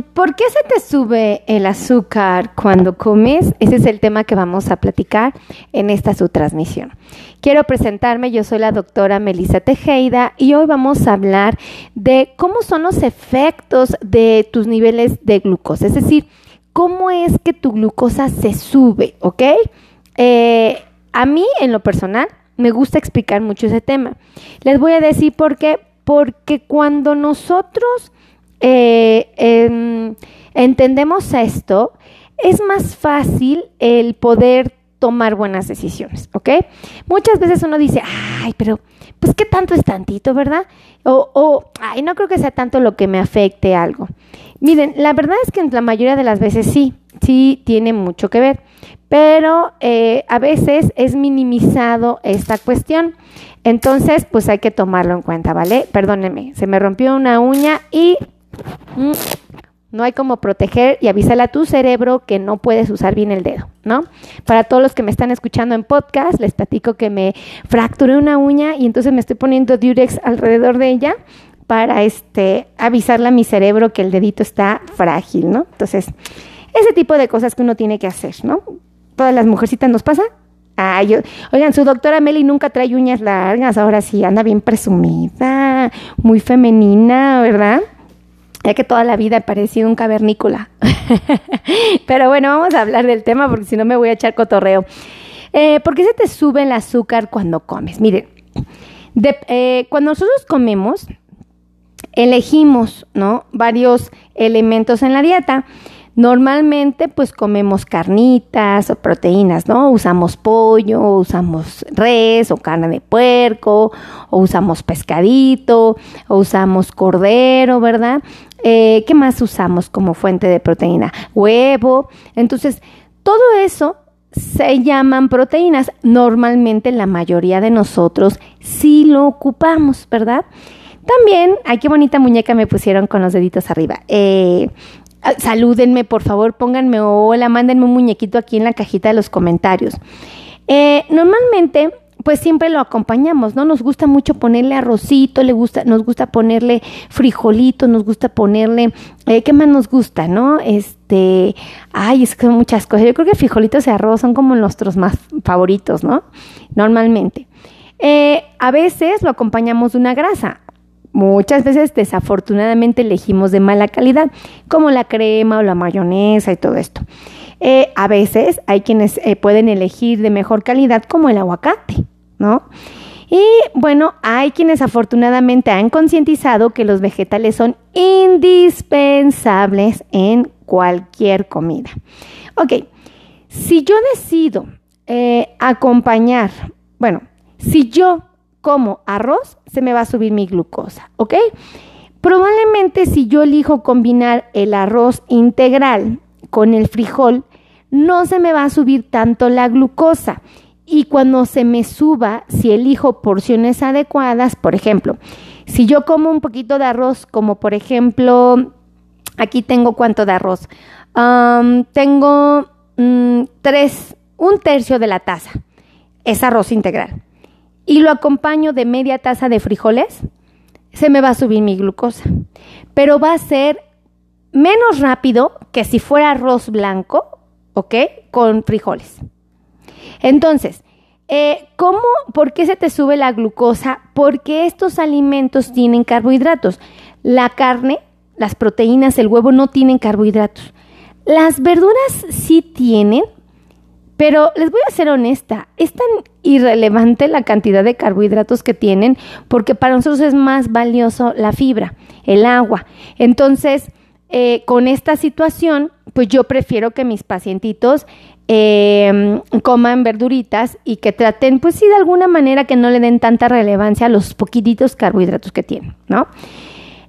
¿Por qué se te sube el azúcar cuando comes? Ese es el tema que vamos a platicar en esta su transmisión. Quiero presentarme, yo soy la doctora Melissa Tejeda y hoy vamos a hablar de cómo son los efectos de tus niveles de glucosa, es decir, cómo es que tu glucosa se sube, ¿ok? Eh, a mí, en lo personal, me gusta explicar mucho ese tema. Les voy a decir por qué. Porque cuando nosotros eh, em, entendemos esto, es más fácil el poder tomar buenas decisiones, ¿ok? Muchas veces uno dice, ay, pero pues qué tanto es tantito, ¿verdad? O, ay, no creo que sea tanto lo que me afecte algo. Miren, la verdad es que la mayoría de las veces sí, sí tiene mucho que ver, pero eh, a veces es minimizado esta cuestión. Entonces, pues hay que tomarlo en cuenta, ¿vale? Perdónenme, se me rompió una uña y no hay como proteger y avisarle a tu cerebro que no puedes usar bien el dedo, ¿no? Para todos los que me están escuchando en podcast, les platico que me fracturé una uña y entonces me estoy poniendo Durex alrededor de ella para este avisarle a mi cerebro que el dedito está frágil, ¿no? Entonces, ese tipo de cosas que uno tiene que hacer, ¿no? Todas las mujercitas nos pasa. Ay, oigan, su doctora Meli nunca trae uñas largas, ahora sí anda bien presumida, muy femenina, ¿verdad? Ya que toda la vida he parecido un cavernícola. Pero bueno, vamos a hablar del tema porque si no me voy a echar cotorreo. Eh, ¿Por qué se te sube el azúcar cuando comes? Miren, eh, cuando nosotros comemos, elegimos ¿no? varios elementos en la dieta. Normalmente pues comemos carnitas o proteínas, ¿no? Usamos pollo, usamos res o carne de puerco, o usamos pescadito, o usamos cordero, ¿verdad? Eh, ¿Qué más usamos como fuente de proteína? Huevo. Entonces, todo eso se llaman proteínas. Normalmente la mayoría de nosotros sí lo ocupamos, ¿verdad? También, ay, qué bonita muñeca me pusieron con los deditos arriba. Eh, salúdenme, por favor, pónganme hola, mándenme un muñequito aquí en la cajita de los comentarios. Eh, normalmente, pues siempre lo acompañamos, ¿no? Nos gusta mucho ponerle arrocito, le gusta, nos gusta ponerle frijolito, nos gusta ponerle, eh, ¿qué más nos gusta, no? Este, ay, es que son muchas cosas. Yo creo que frijolitos y arroz son como nuestros más favoritos, ¿no? Normalmente. Eh, a veces lo acompañamos de una grasa muchas veces desafortunadamente elegimos de mala calidad, como la crema o la mayonesa y todo esto. Eh, a veces hay quienes eh, pueden elegir de mejor calidad, como el aguacate, ¿no? Y bueno, hay quienes afortunadamente han concientizado que los vegetales son indispensables en cualquier comida. Ok, si yo decido eh, acompañar, bueno, si yo como arroz, se me va a subir mi glucosa, ¿ok? Probablemente si yo elijo combinar el arroz integral con el frijol, no se me va a subir tanto la glucosa. Y cuando se me suba, si elijo porciones adecuadas, por ejemplo, si yo como un poquito de arroz, como por ejemplo, aquí tengo cuánto de arroz, tengo mm, tres, un tercio de la taza, es arroz integral y lo acompaño de media taza de frijoles, se me va a subir mi glucosa. Pero va a ser menos rápido que si fuera arroz blanco, ¿ok? Con frijoles. Entonces, eh, ¿cómo, por qué se te sube la glucosa? Porque estos alimentos tienen carbohidratos. La carne, las proteínas, el huevo no tienen carbohidratos. Las verduras sí tienen, pero les voy a ser honesta, es tan irrelevante la cantidad de carbohidratos que tienen porque para nosotros es más valioso la fibra, el agua. Entonces, eh, con esta situación, pues yo prefiero que mis pacientitos em, coman verduritas y que traten, pues sí, de alguna manera que no le den tanta relevancia a los poquititos carbohidratos que tienen, ¿no?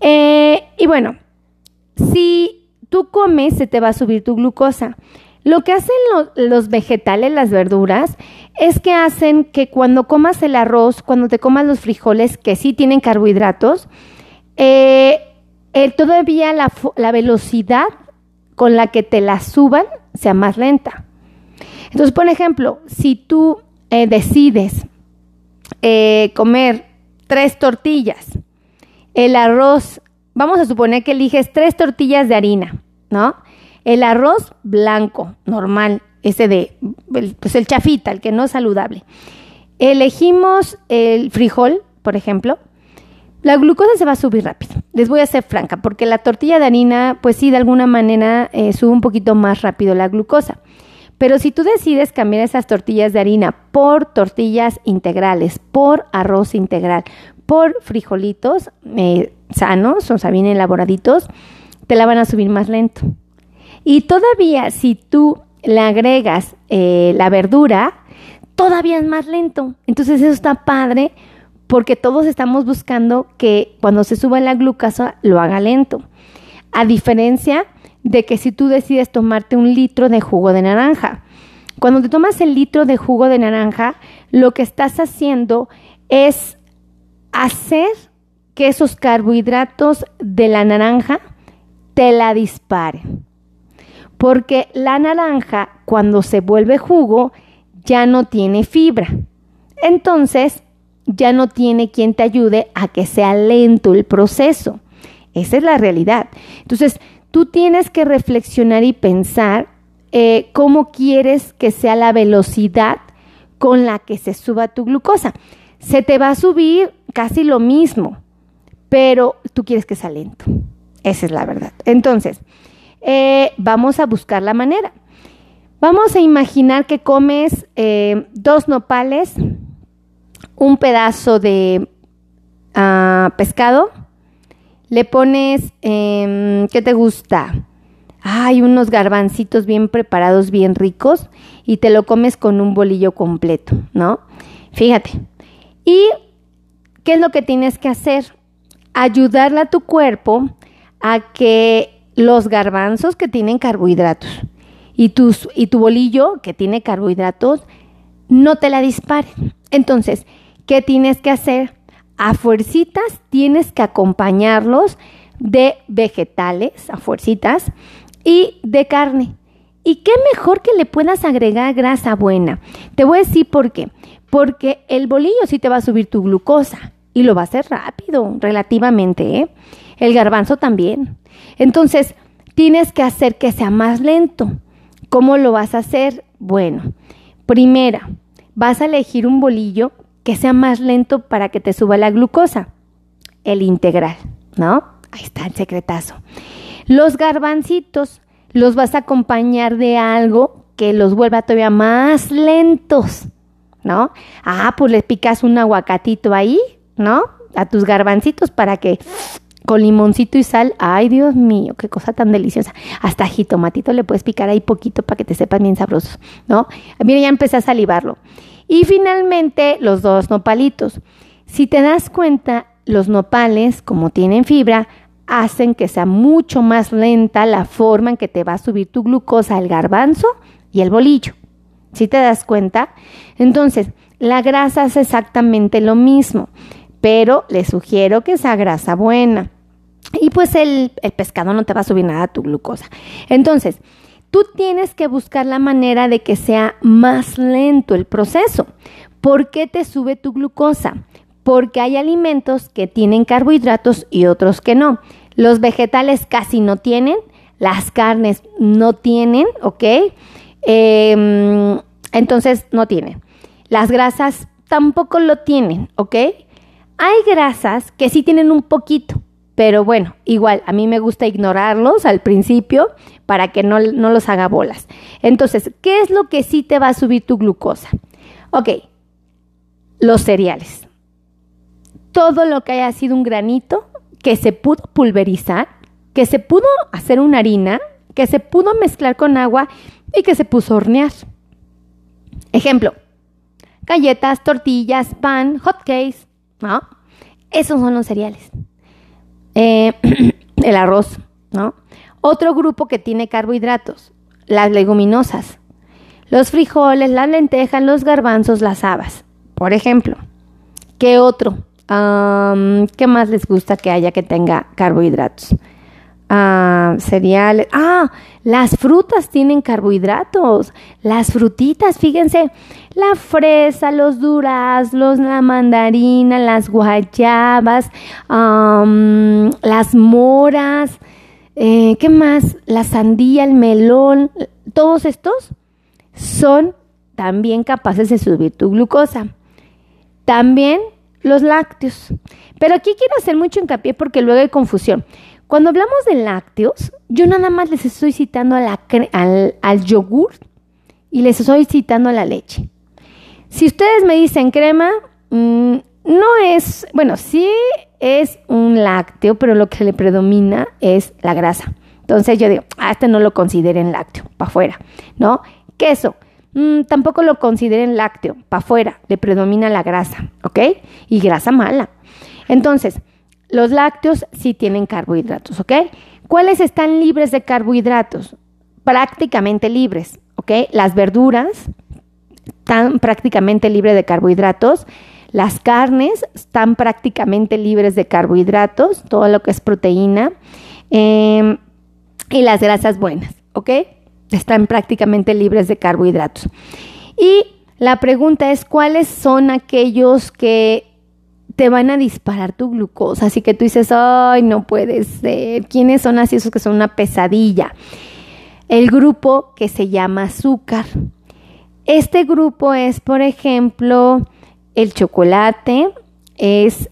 Eh, y bueno, si tú comes, se te va a subir tu glucosa. Lo que hacen los vegetales, las verduras, es que hacen que cuando comas el arroz, cuando te comas los frijoles, que sí tienen carbohidratos, eh, eh, todavía la, velocidad con la que te la suban sea más lenta. Entonces, por ejemplo, si tú eh, decides comer tres tortillas, el arroz vamos a suponer que eliges tres tortillas de harina, ¿no? El arroz blanco, normal, ese de, pues el chafita, el que no es saludable. Elegimos el frijol, por ejemplo. La glucosa se va a subir rápido. Les voy a ser franca, porque la tortilla de harina, pues sí, de alguna manera eh, sube un poquito más rápido la glucosa. Pero si tú decides cambiar esas tortillas de harina por tortillas integrales, por arroz integral, por frijolitos eh, sanos, o sea, bien elaboraditos, te la van a subir más lento. Y todavía si tú le agregas eh, la verdura, todavía es más lento. Entonces eso está padre porque todos estamos buscando que cuando se suba la glucosa lo haga lento. A diferencia de que si tú decides tomarte un litro de jugo de naranja. Cuando te tomas el litro de jugo de naranja, lo que estás haciendo es hacer que esos carbohidratos de la naranja te la disparen. Porque la naranja, cuando se vuelve jugo, ya no tiene fibra. Entonces, ya no tiene quien te ayude a que sea lento el proceso. Esa es la realidad. Entonces, tú tienes que reflexionar y pensar eh, cómo quieres que sea la velocidad con la que se suba tu glucosa. Se te va a subir casi lo mismo, pero tú quieres que sea lento. Esa es la verdad. Entonces, eh, vamos a buscar la manera. Vamos a imaginar que comes eh, dos nopales, un pedazo de ah, pescado, le pones, em, ¿qué te gusta? Hay unos garbancitos bien preparados, bien ricos, y te lo comes con un bolillo completo, ¿no? Fíjate. ¿Y qué es lo que tienes que hacer? Ayudarle a tu cuerpo a que los garbanzos que tienen carbohidratos y, tus, y tu bolillo que tiene carbohidratos no te la disparen. Entonces, ¿qué tienes que hacer? A fuercitas tienes que acompañarlos de vegetales, a fuercitas, y de carne. ¿Y qué mejor que le puedas agregar grasa buena? Te voy a decir por qué. Porque el bolillo sí te va a subir tu glucosa y lo va a hacer rápido, relativamente. ¿eh? El garbanzo también. Entonces, tienes que hacer que sea más lento. ¿Cómo lo vas a hacer? Bueno, primera, vas a elegir un bolillo que sea más lento para que te suba la glucosa. El integral, ¿no? Ahí está el secretazo. Los garbancitos los vas a acompañar de algo que los vuelva todavía más lentos, ¿no? Ah, pues le picas un aguacatito ahí, ¿no? A tus garbancitos para que con limoncito y sal. Ay, Dios mío, qué cosa tan deliciosa. Hasta jitomatito le puedes picar ahí poquito para que te sepan bien sabrosos, ¿no? Mira, ya empecé a salivarlo. Y finalmente, los dos nopalitos. Si te das cuenta, los nopales, como tienen fibra, hacen que sea mucho más lenta la forma en que te va a subir tu glucosa, el garbanzo y el bolillo. Si te das cuenta? Entonces, la grasa es exactamente lo mismo, pero le sugiero que sea grasa buena y pues el, pescado no te va a subir nada a tu glucosa. Entonces, tú tienes que buscar la manera de que sea más lento el proceso. ¿Por qué te sube tu glucosa? Porque hay alimentos que tienen carbohidratos y otros que no. Los vegetales casi no tienen, las carnes no tienen, ¿ok? Em, entonces no tienen. Las grasas tampoco lo tienen, ¿ok? Hay grasas que sí tienen un poquito, pero bueno, igual, a mí me gusta ignorarlos al principio para que no, no, los haga bolas. Entonces, ¿qué es lo que sí te va a subir tu glucosa? Ok, los cereales. Todo lo que haya sido un granito que se pudo pulverizar, que se pudo hacer una harina, que se pudo mezclar con agua y que se puso a hornear. Ejemplo, galletas, tortillas, pan, hot cakes, ¿no? Esos son los cereales. Eh, el arroz, ¿no? Otro grupo que tiene carbohidratos, las leguminosas, los frijoles, las lentejas, los garbanzos, las habas, por ejemplo. ¿Qué otro? ¿Qué más les gusta que haya que tenga carbohidratos? Ah, cereales. Ah, las frutas tienen carbohidratos. Las frutitas, fíjense, la fresa, los duraznos, la mandarina, las guayabas, las moras, eh, ¿qué más? La sandía, el melón, todos estos son también capaces de subir tu glucosa. También los lácteos. Pero aquí quiero hacer mucho hincapié porque luego hay confusión. Cuando hablamos de lácteos, yo nada más les estoy citando al, al yogur y les estoy citando a la leche. Si ustedes me dicen crema, mm, no es, bueno, sí es un lácteo, pero lo que le predomina es la grasa. Entonces yo digo, ah, este no lo consideren lácteo, para afuera, ¿no? Queso, mm, tampoco lo consideren lácteo, para afuera, le predomina la grasa, ¿ok? Y grasa mala. Entonces, los lácteos sí tienen carbohidratos, ¿ok? ¿Cuáles están libres de carbohidratos? Prácticamente libres, ¿ok? Las verduras están prácticamente libres de carbohidratos. Las carnes están prácticamente libres de carbohidratos, todo lo que es proteína. Em, y las grasas buenas, ¿ok? Están prácticamente libres de carbohidratos. Y la pregunta es, ¿cuáles son aquellos que te van a disparar tu glucosa. Así que tú dices, ay, no puede ser. ¿Quiénes son así esos que son una pesadilla? El grupo que se llama azúcar. Este grupo es, por ejemplo, el chocolate, es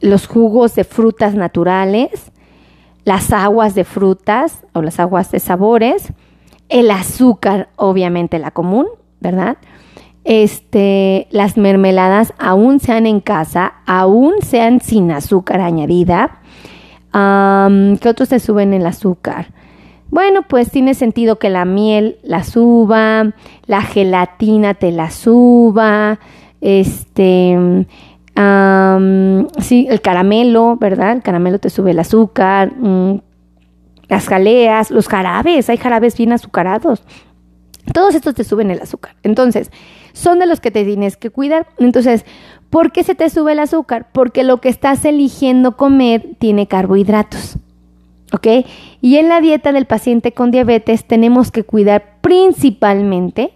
los jugos de frutas naturales, las aguas de frutas o las aguas de sabores, el azúcar, obviamente la común, ¿verdad? Este, las mermeladas aún sean en casa, aún sean sin azúcar añadida. ¿Qué otros se suben el azúcar? Bueno, pues tiene sentido que la miel la suba, la gelatina te la suba, este, sí, el caramelo, ¿verdad? El caramelo te sube el azúcar, mm, las jaleas, los jarabes, hay jarabes bien azucarados. Todos estos te suben el azúcar. Entonces, son de los que te tienes que cuidar. Entonces, ¿por qué se te sube el azúcar? Porque lo que estás eligiendo comer tiene carbohidratos. ¿Ok? Y en la dieta del paciente con diabetes tenemos que cuidar principalmente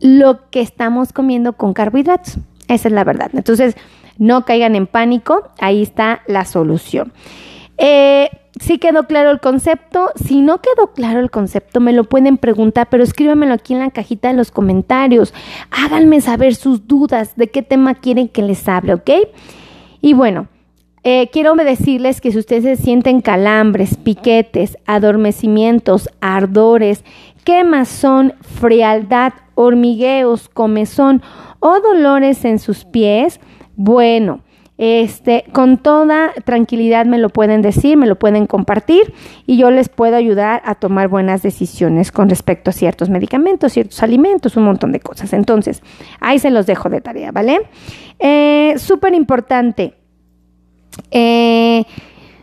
lo que estamos comiendo con carbohidratos. Esa es la verdad. Entonces, no caigan en pánico. Ahí está la solución. Eh, si quedó claro el concepto. Si no quedó claro el concepto, me lo pueden preguntar, pero escríbanmelo aquí en la cajita de los comentarios. Háganme saber sus dudas, de qué tema quieren que les hable, ¿ok? Y bueno, eh, quiero decirles que si ustedes sienten calambres, piquetes, adormecimientos, ardores, quemazón, frialdad, hormigueos, comezón o dolores en sus pies, bueno, este, con toda tranquilidad me lo pueden decir, me lo pueden compartir y yo les puedo ayudar a tomar buenas decisiones con respecto a ciertos medicamentos, ciertos alimentos, un montón de cosas. Entonces, ahí se los dejo de tarea, ¿vale? Eh, Súper importante. Eh,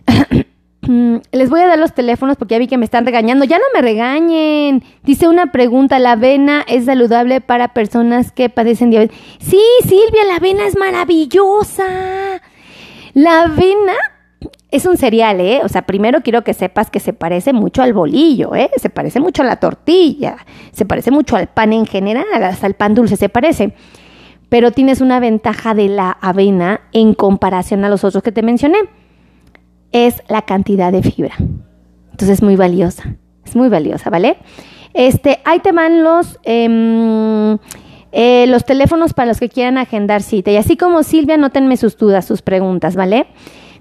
les voy a dar los teléfonos porque ya vi que me están regañando. Ya no me regañen. Dice una pregunta, ¿la avena es saludable para personas que padecen diabetes? Sí, Silvia, la avena es maravillosa. La avena es un cereal, ¿eh? O sea, primero quiero que sepas que se parece mucho al bolillo, ¿eh? Se parece mucho a la tortilla, se parece mucho al pan en general, hasta el pan dulce se parece. Pero tienes una ventaja de la avena en comparación a los otros que te mencioné es la cantidad de fibra. Entonces es muy valiosa, es muy valiosa, ¿vale? Este, ahí te van los, em, eh, los teléfonos para los que quieran agendar cita. Y así como Silvia, nótenme sus dudas, sus preguntas, ¿vale?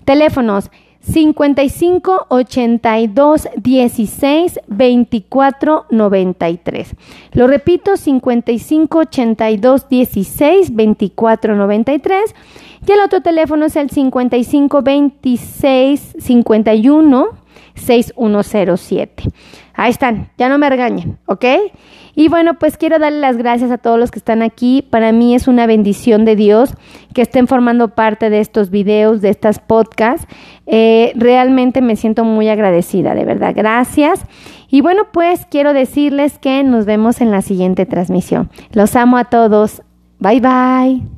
Teléfonos 55 82 16 24 93. Lo repito, 55 82 16 24 93. Y el otro teléfono es el 55 26 51 6107. Ahí están, ya no me regañen, ¿ok? Y bueno, pues quiero darle las gracias a todos los que están aquí. Para mí es una bendición de Dios que estén formando parte de estos videos, de estas podcasts. Eh, realmente me siento muy agradecida, de verdad. Gracias. Y bueno, pues quiero decirles que nos vemos en la siguiente transmisión. Los amo a todos. Bye bye.